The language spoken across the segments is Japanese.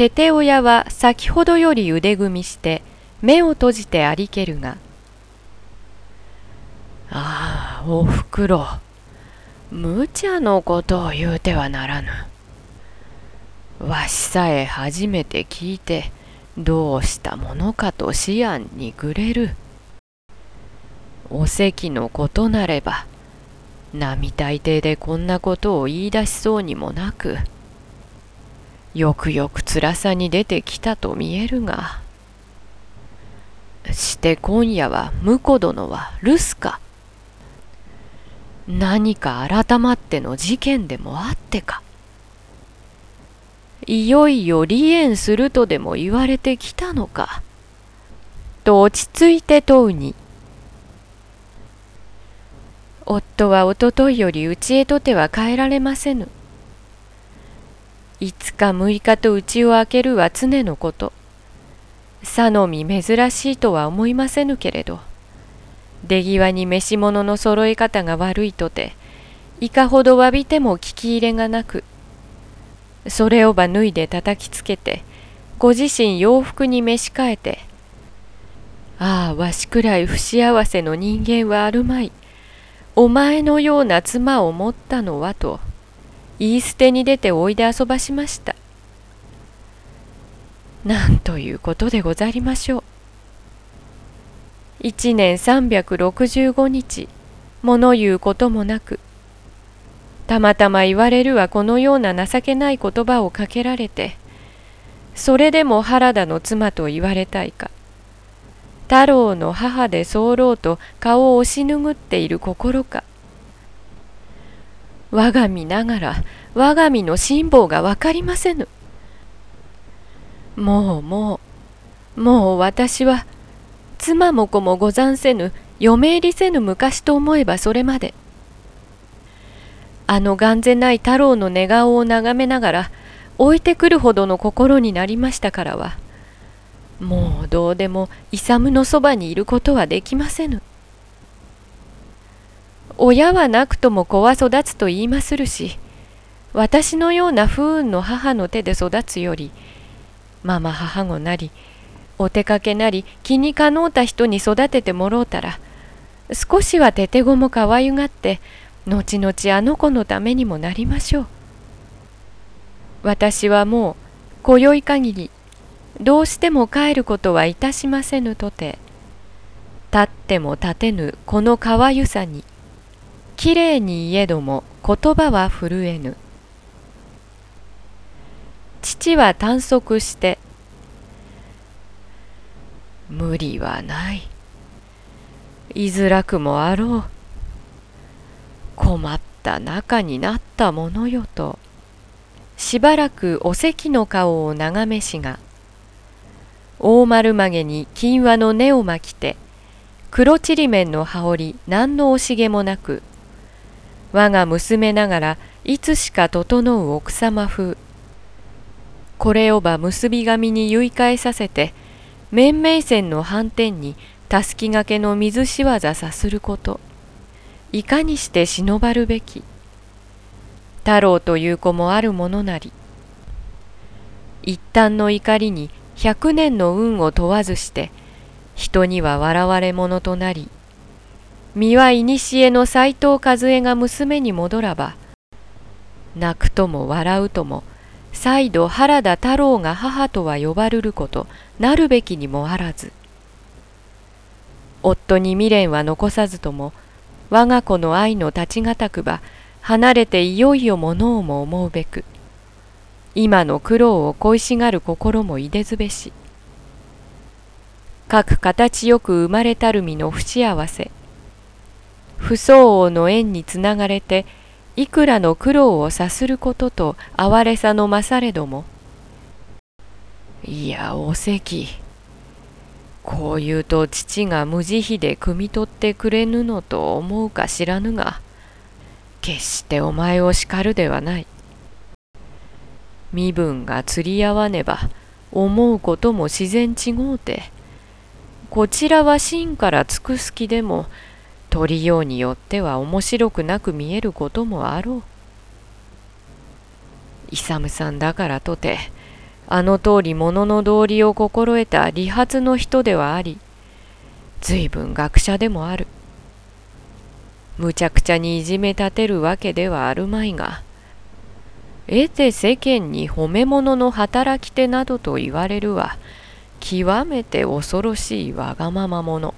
テテ親は先ほどより腕組みして目を閉じてありけるが、ああ、おふくろ、無茶のことを言うてはならぬ。わしさえ初めて聞いて、どうしたものかと思案にぐれる。お席のことなれば、並大抵でこんなことを言い出しそうにもなく、よくよく辛さに出てきたと見えるが、して今夜は婿殿は留守か。何か改まっての事件でもあってか。いよいよ離縁するとでも言われてきたのか。と落ち着いて問うに。夫はおとといより家へとては帰られませぬ。5日6日と家を開けるは常のこと。さのみ珍しいとは思いませぬけれど。出際に召し物の揃え方が悪いとていかほど詫びても聞き入れがなく。それをば脱いで叩きつけてご自身洋服に召し替えてああわしくらい不幸せの人間はあるまい。お前のような妻を持ったのはと言い捨てに出ておいで遊ばしました。なんということでござりましょう。一年365日物言うこともなくたまたま言われるはこのような情けない言葉をかけられてそれでも原田の妻と言われたいか。太郎の母で候と顔を押し拭っている心か。我が身ながら我が身の辛抱がわかりませぬ。もうもうもう私は妻も子もござんせぬ嫁入りせぬ昔と思えばそれまで。あの眼前ない太郎の寝顔を眺めながら置いてくるほどの心になりましたからはもうどうでも勇のそばにいることはできませぬ。親はなくとも子は育つと言いまするし私のような不運の母の手で育つよりママ母子なりお出かけなり気にかのうた人に育ててもろうたら少しはててごもかわゆがって後々あの子のためにもなりましょう。私はもう今宵限りどうしても帰ることはいたしませぬとて立っても立てぬこのかわゆさにきれいに言えども言葉は震えぬ父は短足して無理はない。居づらくもあろう。困った仲になったものよと、しばらくお関の顔を眺めしが、大丸曲げに金輪の根を巻きて、黒ちりめんの羽織何の惜しげもなく、我が娘ながらいつしか整う奥様風。これをば結び紙に結い替えさせて、面々線の反転にたすきがけの水しわざさすること。いかにして忍ばるべき。太郎という子もあるものなり。一旦の怒りに百年の運を問わずして人には笑われ者となり身は古の斎藤和恵が娘に戻らば泣くとも笑うとも再度原田太郎が母とは呼ばるることなるべきにもあらず。夫に未練は残さずとも我が子の愛の立ちがたくば離れていよいよものをも思うべく今の苦労を恋しがる心もいでずべし各形よく生まれたる身の不幸せ不相応の縁につながれていくらの苦労をさすることと哀れさの勝れども。いやお関。こう言うと父が無慈悲で汲み取ってくれぬのと思うか知らぬが決してお前を叱るではない。身分が釣り合わねば思うことも自然違うて。こちらは真から尽くす気でも取りようによっては面白くなく見えることもあろう。勇さんだからとてあの通り物の道理を心得た理髪の人ではあり随分学者でもあるむちゃくちゃにいじめ立てるわけではあるまいが得て世間に褒め物の働き手などと言われるは極めて恐ろしいわがまま者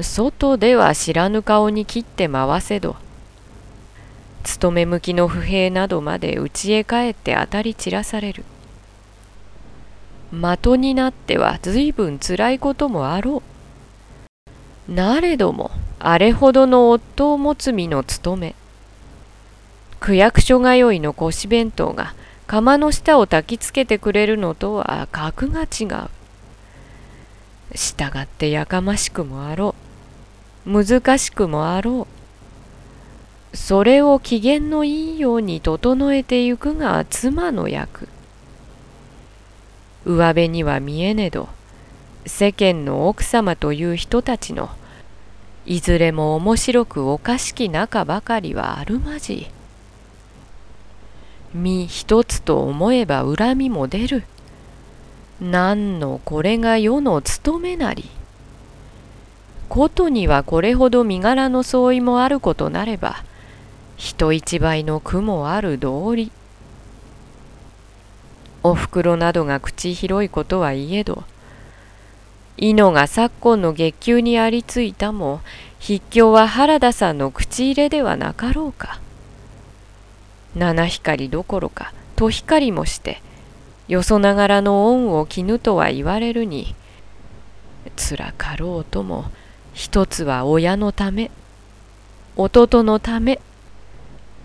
外では知らぬ顔に切って回せど勤め向きの不平などまで家へ帰って当たり散らされる的になっては随分つらいこともあろうなれどもあれほどの夫を持つ身の務め区役所通いの腰弁当が釜の下を焚きつけてくれるのとは格が違う。従ってやかましくもあろう。難しくもあろう。それを機嫌のいいように整えてゆくが妻の役。上辺には見えねど、世間の奥様という人たちの、いずれも面白くおかしき仲ばかりはあるまじ。身一つと思えば恨みも出る。何のこれが世の務めなり。ことにはこれほど身柄の相違もあることなれば、人一倍の苦もある道理。おふくろなどが口広いことはいえど、伊野が昨今の月給にありついたも、筆境は原田さんの口入れではなかろうか。七光どころか戸光もしてよそながらの恩を絹とは言われるにつらかろうとも一つは親のため弟のため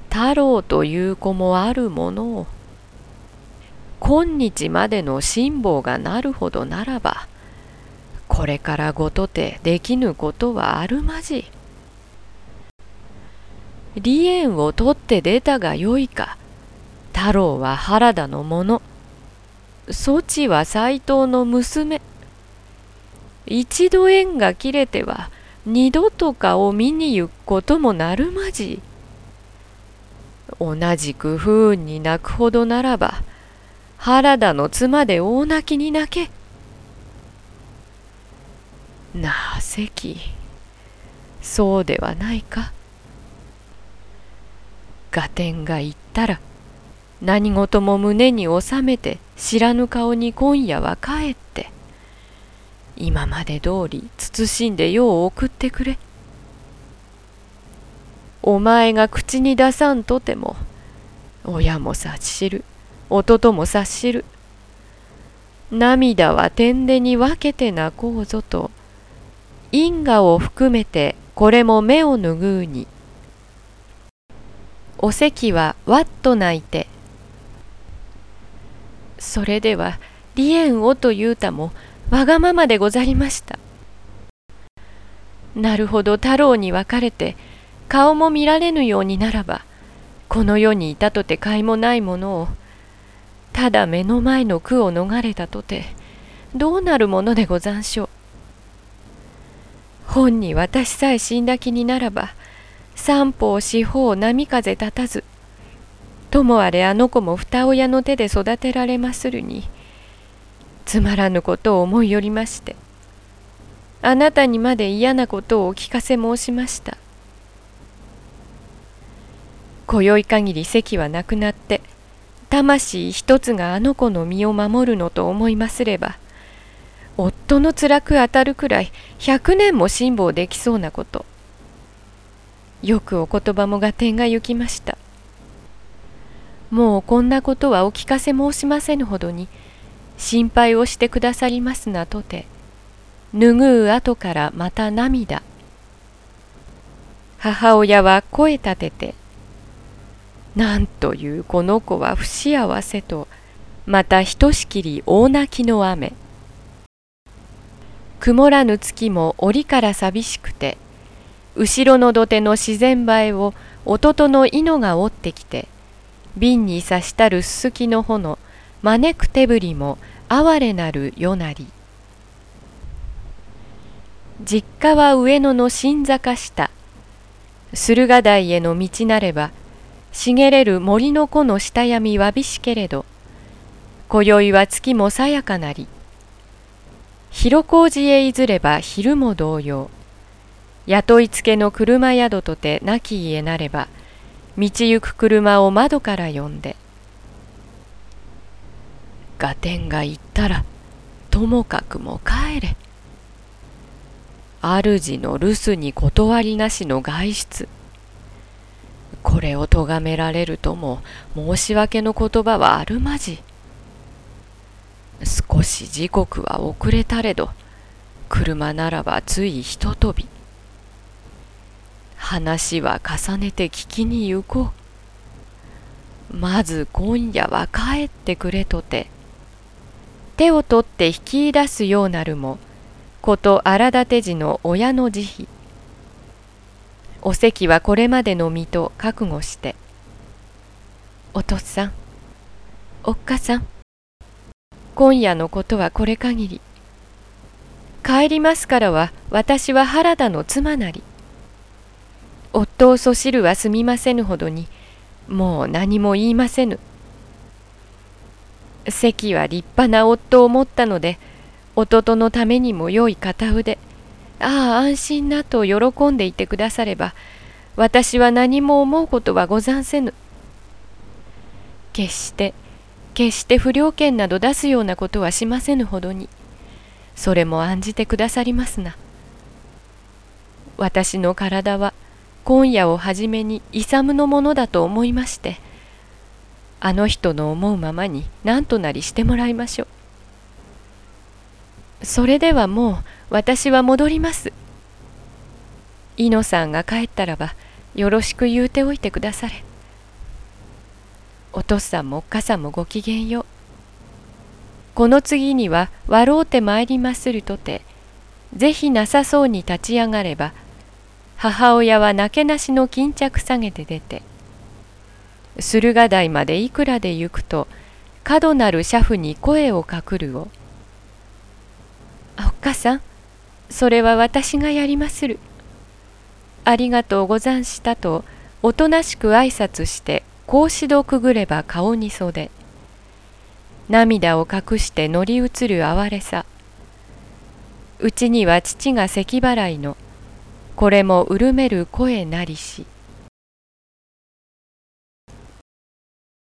太郎という子もあるものを今日までの辛抱がなるほどならばこれからごとてできぬことはあるまじ。離縁を取って出たがよいか。太郎は原田のもの。そちは斎藤の娘。一度縁が切れては二度とかを見に行くこともなるまじ。同じく不運に泣くほどならば原田の妻で大泣きに泣け。なせきそうではないか。合点が言ったら何事も胸に収めて知らぬ顔に今夜は帰って今まで通り慎んで世を送ってくれ。お前が口に出さんとても親も察しる弟も察しる。涙は天でに分けて泣こうぞと因果を含めてこれも目を拭うに。お関はわっと泣いて「それでは離縁をと言うたもわがままでござりました」なるほど太郎に別れて顔も見られぬようにならばこの世にいたとて甲斐もないものをただ目の前の苦を逃れたとてどうなるものでござんしょう。本に私さえ死んだ気にならば三方四方波風立たずともあれあの子も二親の手で育てられまするにつまらぬことを思いよりましてあなたにまで嫌なことをお聞かせ申しました今宵限り席はなくなって魂一つがあの子の身を守るのと思いますれば夫の辛く当たるくらい百年も辛抱できそうなことよくお言葉も合点が行きました。もうこんなことはお聞かせ申しませぬほどに心配をしてくださりますなとて拭う後からまた涙。母親は声立てて「なんというこの子は不幸せ」とまたひとしきり大泣きの雨。曇らぬ月も折から寂しくて後ろの土手の自然映えを弟の猪が折ってきて瓶に刺したるすすきの炎招く手振りも哀れなる夜なり。実家は上野の新坂下。駿河台への道なれば茂れる森の子の下闇わびしけれど今宵は月もさやかなり。広小路へいずれば昼も同様。雇いつけの車宿とて亡き家なれば道行く車を窓から呼んで「合点が言ったらともかくも帰れ」主の留守に断りなしの外出。これを咎められるとも申し訳の言葉はあるまじ。少し時刻は遅れたれど車ならばついひととび。話は重ねて聞きに行こう。まず今夜は帰ってくれとて。手を取って引き出すようなるもこと荒立て寺の親の慈悲。お関はこれまでの身と覚悟して「お父さんおっかさん今夜のことはこれ限り。帰りますからは私は原田の妻なり。夫をそしるはすみませぬほどにもう何も言いませぬ。関は立派な夫を持ったので弟のためにも良い片腕ああ安心なと喜んでいてくだされば私は何も思うことはござんせぬ。決して決して不良券など出すようなことはしませぬほどにそれも案じてくださりますな。私の体は今夜をはじめに勇のものだと思いましてあの人の思うままに何となりしてもらいましょう。それではもう私は戻ります。猪野さんが帰ったらばよろしく言うておいてくだされ。お父さんもおっかさんもごきげんよう。この次には笑うてまいりまするとてぜひなさそうに立ち上がれば母親はなけなしの巾着下げて出て駿河台までいくらで行くと角なる車夫に声をかくるを「おっかさんそれは私がやりまする」「ありがとうござんした」とおとなしく挨拶して格子戸くぐれば顔に袖涙を隠して乗り移る哀れさ。うちには父が咳払いのこれもうるめる声なりし。